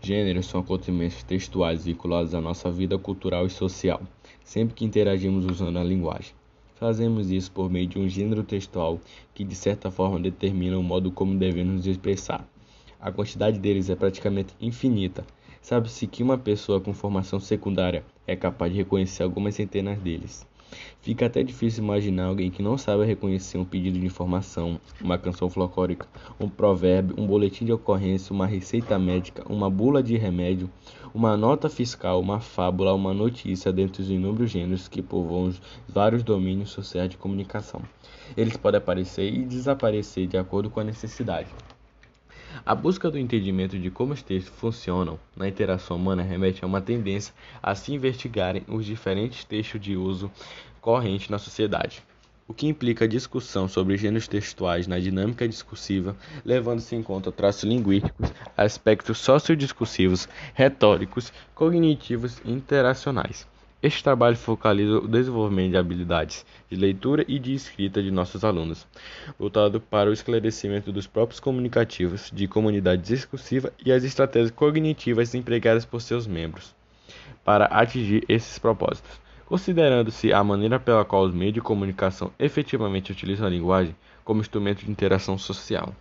Gêneros são acontecimentos textuais vinculados à nossa vida cultural e social, sempre que interagimos usando a linguagem. Fazemos isso por meio de um gênero textual que, de certa forma, determina o modo como devemos nos expressar. A quantidade deles é praticamente infinita. Sabe-se que uma pessoa com formação secundária é capaz de reconhecer algumas centenas deles. Fica até difícil imaginar alguém que não saiba reconhecer um pedido de informação, uma canção folclórica, um provérbio, um boletim de ocorrência, uma receita médica, uma bula de remédio, uma nota fiscal, uma fábula, uma notícia dentre os inúmeros gêneros que povoam os vários domínios sociais de comunicação. Eles podem aparecer e desaparecer de acordo com a necessidade. A busca do entendimento de como os textos funcionam na interação humana remete a uma tendência a se investigarem os diferentes textos de uso corrente na sociedade, o que implica discussão sobre gêneros textuais na dinâmica discursiva, levando-se em conta traços linguísticos, aspectos sociodiscursivos, retóricos, cognitivos e interacionais. Este trabalho focaliza o desenvolvimento de habilidades de leitura e de escrita de nossos alunos, voltado para o esclarecimento dos próprios comunicativos de comunidade discursiva e as estratégias cognitivas empregadas por seus membros para atingir esses propósitos. Considerando-se a maneira pela qual os meios de comunicação efetivamente utilizam a linguagem como instrumento de interação social.